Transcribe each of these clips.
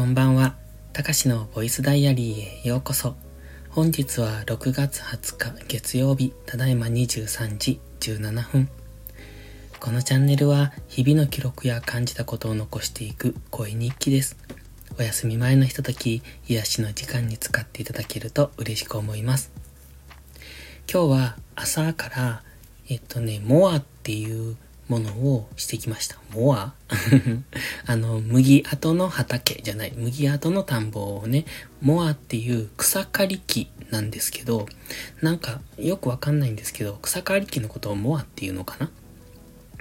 こんばんは。たかしのボイスダイアリーへようこそ。本日は6月20日月曜日、ただいま23時17分。このチャンネルは日々の記録や感じたことを残していく声日記です。お休み前のひととき、癒しの時間に使っていただけると嬉しく思います。今日は朝から、えっとね、モアっていうものをしてきました。モア あの、麦跡の畑じゃない、麦跡の田んぼをね、モアっていう草刈り機なんですけど、なんかよくわかんないんですけど、草刈り機のことをモアっていうのかな？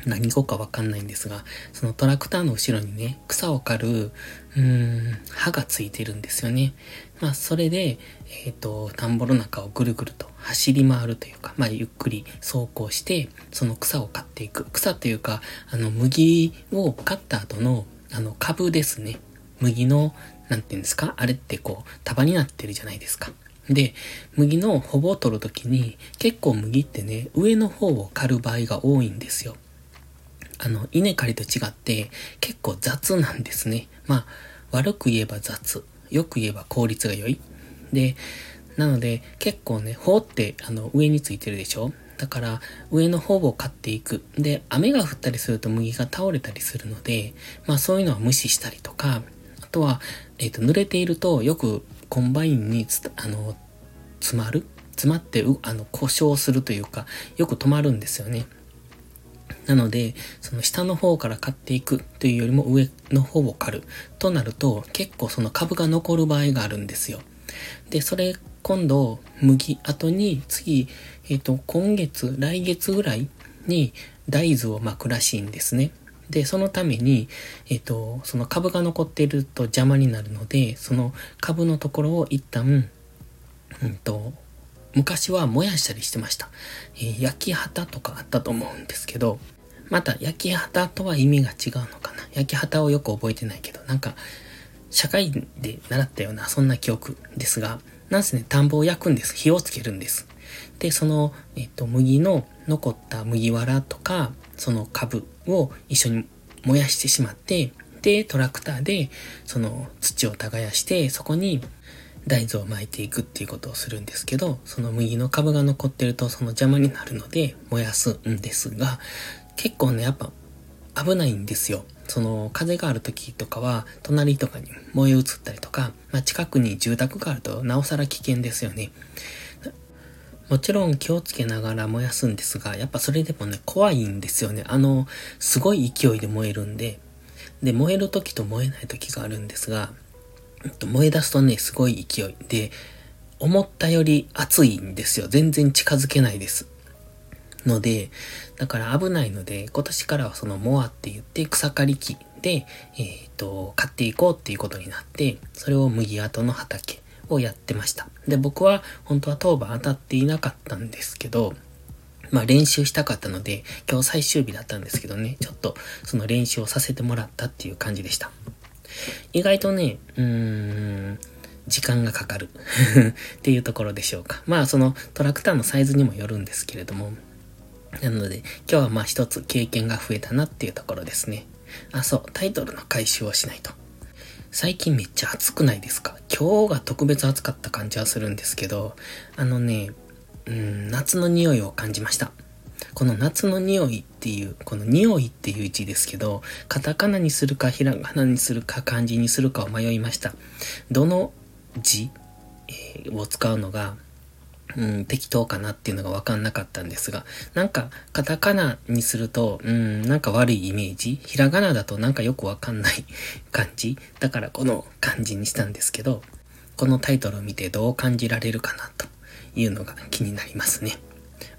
何語かわかんないんですが、そのトラクターの後ろにね、草を刈る、うーん、刃がついてるんですよね。まあ、それで、えっ、ー、と、田んぼの中をぐるぐると走り回るというか、まあ、ゆっくり走行して、その草を刈っていく。草というか、あの、麦を刈った後の、あの、株ですね。麦の、なんていうんですか？あれってこう、束になってるじゃないですか。で、麦のほぼを取るときに、結構麦ってね、上の方を刈る場合が多いんですよ。あの、稲刈りと違って結構雑なんですね。まあ、悪く言えば雑。よく言えば効率が良い。で、なので結構ね、頬ってあの上についてるでしょ？だから上の方を買っていく。で、雨が降ったりすると麦が倒れたりするので、まあそういうのは無視したりとか、あとは、えっ、ー、と、濡れているとよくコンバインにあの、詰まる？詰まって、あの、故障するというか、よく止まるんですよね。なので、その下の方から刈っていくというよりも上の方を刈るとなると、結構その株が残る場合があるんですよ。で、それ今度、麦後に次、えっ、ー、と、今月、来月ぐらいに大豆を巻くらしいんですね。で、そのために、えっ、ー、と、その株が残っていると邪魔になるので、その株のところを一旦、うんと、昔は燃やしたりしてました。えー、焼き旗とかあったと思うんですけど、また、焼き旗とは意味が違うのかな。焼き旗をよく覚えてないけど、なんか、社会で習ったような、そんな記憶ですが、なんせね、田んぼを焼くんです。火をつけるんです。で、その、えっと、麦の残った麦わらとか、その株を一緒に燃やしてしまって、で、トラクターで、その土を耕して、そこに大豆を巻いていくっていうことをするんですけど、その麦の株が残ってるとその邪魔になるので燃やすんですが、結構ね、やっぱ危ないんですよ。その風がある時とかは隣とかに燃え移ったりとか、まあ、近くに住宅があるとなおさら危険ですよね。もちろん気をつけながら燃やすんですが、やっぱそれでもね、怖いんですよね。あの、すごい勢いで燃えるんで、で、燃える時と燃えない時があるんですが、燃え出すとね、すごい勢いで、思ったより熱いんですよ。全然近づけないです。ので、だから危ないので、今年からはそのモアって言って草刈り機で、えっ、ー、と、買っていこうっていうことになって、それを麦跡の畑をやってました。で、僕は本当は当番当たっていなかったんですけど、まあ練習したかったので、今日最終日だったんですけどね、ちょっとその練習をさせてもらったっていう感じでした。意外とね、うーん、時間がかかる っていうところでしょうか。まあそのトラクターのサイズにもよるんですけれども、なので、今日はまあ一つ経験が増えたなっていうところですね。あ、そう、タイトルの回収をしないと。最近めっちゃ暑くないですか？今日が特別暑かった感じはするんですけど、あのね、うん、夏の匂いを感じました。この夏の匂いっていう、この匂いっていう字ですけど、カタカナにするかひらがなにするか漢字にするかを迷いました。どの字、えー、を使うのがうん、適当かなっていうのがわかんなかったんですが、なんか、カタカナにすると、うん、なんか悪いイメージひらがなだとなんかよくわかんない感じだからこの漢字にしたんですけど、このタイトルを見てどう感じられるかなというのが気になりますね。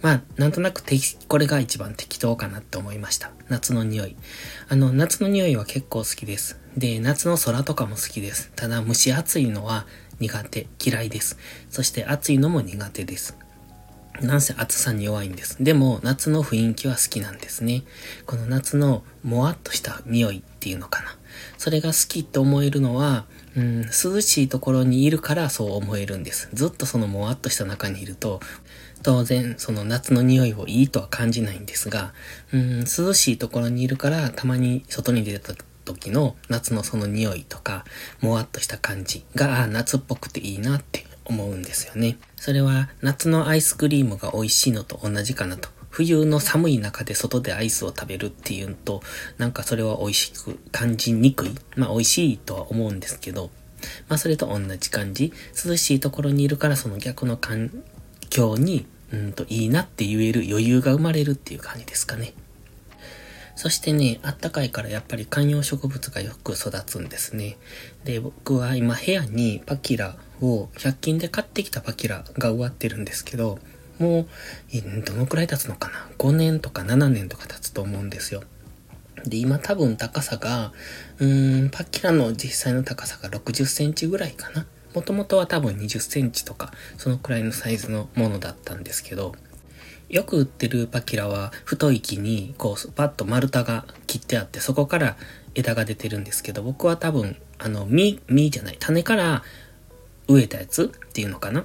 まあ、なんとなくこれが一番適当かなって思いました。夏の匂い。あの、夏の匂いは結構好きです。で、夏の空とかも好きです。ただ、蒸し暑いのは苦手、嫌いです。そして暑いのも苦手です。なんせ暑さに弱いんです。でも夏の雰囲気は好きなんですね。この夏のもわっとした匂いっていうのかな。それが好きって思えるのは、うん、涼しいところにいるからそう思えるんです。ずっとそのもわっとした中にいると、当然その夏の匂いをいいとは感じないんですが、うん、涼しいところにいるからたまに外に出た時の夏のその匂いとか、もわっとした感じが、あ夏っぽくていいなって思うんですよね。それは夏のアイスクリームが美味しいのと同じかなと。冬の寒い中で外でアイスを食べるっていうと、なんかそれは美味しく感じにくい。まあ美味しいとは思うんですけど、まあそれと同じ感じ。涼しいところにいるからその逆の環境に、うんといいなって言える余裕が生まれるっていう感じですかね。そしてね、あったかいからやっぱり観葉植物がよく育つんですね。で、僕は今部屋にパキラを100均で買ってきたパキラが植わってるんですけど、もう、どのくらい経つのかな ?5 年とか7年とか経つと思うんですよ。で、今多分高さが、うーん、パキラの実際の高さが60センチぐらいかな。もともとは多分20センチとか、そのくらいのサイズのものだったんですけど、よく売ってるパキラは太い木にこうパッと丸太が切ってあってそこから枝が出てるんですけど僕は多分あの実、実じゃない種から植えたやつっていうのかな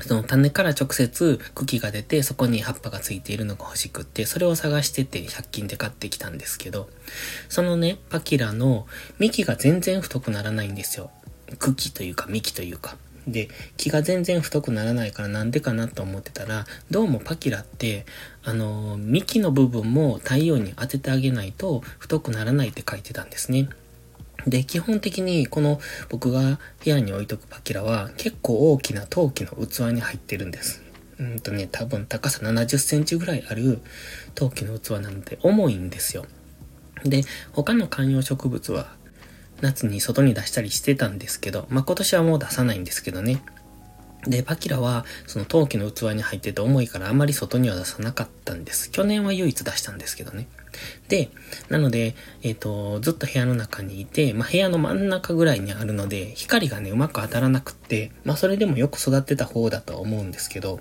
その種から直接茎が出てそこに葉っぱがついているのが欲しくってそれを探してて100均で買ってきたんですけどそのねパキラの幹が全然太くならないんですよ茎というか幹というかで、気が全然太くならないからなんでかなと思ってたら、どうもパキラって、あの、幹の部分も太陽に当ててあげないと太くならないって書いてたんですね。で、基本的にこの僕が部屋に置いとくパキラは結構大きな陶器の器に入ってるんです。うんとね、多分高さ70センチぐらいある陶器の器なので重いんですよ。で、他の観葉植物は夏に外に出したりしてたんですけど、まあ、今年はもう出さないんですけどね。で、パキラは、その陶器の器に入ってて重いからあまり外には出さなかったんです。去年は唯一出したんですけどね。で、なので、えっ、ー、と、ずっと部屋の中にいて、まあ、部屋の真ん中ぐらいにあるので、光がね、うまく当たらなくって、まあ、それでもよく育ってた方だとは思うんですけど、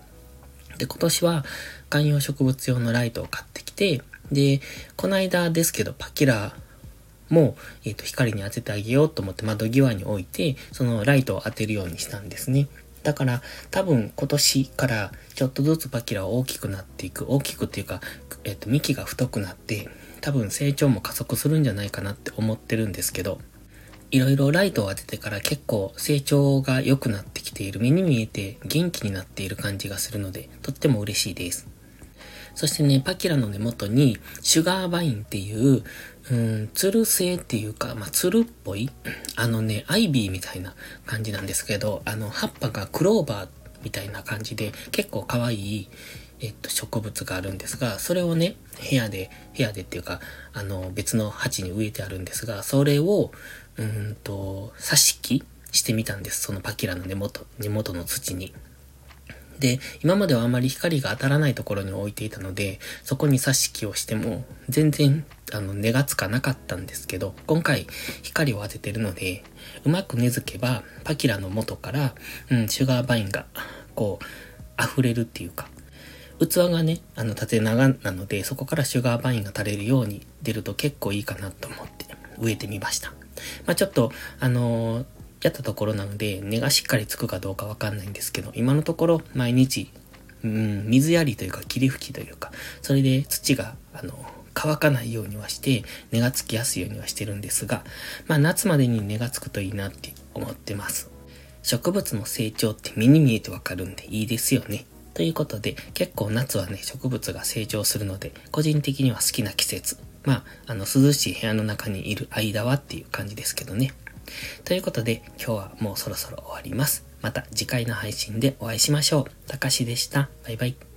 で、今年は観葉植物用のライトを買ってきて、で、この間ですけど、パキラも、えっ、ー、と、光に当ててあげようと思って窓際に置いて、そのライトを当てるようにしたんですね。だから、多分今年からちょっとずつパキラは大きくなっていく。大きくっていうか、えっ、ー、と、幹が太くなって、多分成長も加速するんじゃないかなって思ってるんですけど、いろいろライトを当ててから結構成長が良くなってきている。目に見えて元気になっている感じがするので、とっても嬉しいです。そしてね、パキラの根元に、シュガーバインっていう、うん、ツル製っていうか、まあ、ツルっぽい、あのね、アイビーみたいな感じなんですけど、あの、葉っぱがクローバーみたいな感じで、結構可愛い、えっと、植物があるんですが、それをね、部屋で、部屋でっていうか、あの、別の鉢に植えてあるんですが、それを、うんと、挿し木してみたんです。そのパキラの根元、根元の土に。で、今まではあまり光が当たらないところに置いていたので、そこに挿し木をしても、全然、あの、根がつかなかったんですけど、今回、光を当ててるので、うまく根付けば、パキラの元から、うん、シュガーバインが、こう、溢れるっていうか、器がね、あの、縦長なので、そこからシュガーバインが垂れるように出ると結構いいかなと思って植えてみました。まあちょっと、あのー、やったところなので、根がしっかりつくかどうかわかんないんですけど、今のところ毎日、うん、水やりというか霧吹きというか、それで土が、あの、乾かないようにはして、根がつきやすいようにはしてるんですが、まあ夏までに根がつくといいなって思ってます。植物の成長って目に見えてわかるんでいいですよね。ということで、結構夏はね、植物が成長するので、個人的には好きな季節。まあ、あの、涼しい部屋の中にいる間はっていう感じですけどね。ということで、今日はもうそろそろ終わります。また次回の配信でお会いしましょう。たかしでした。バイバイ。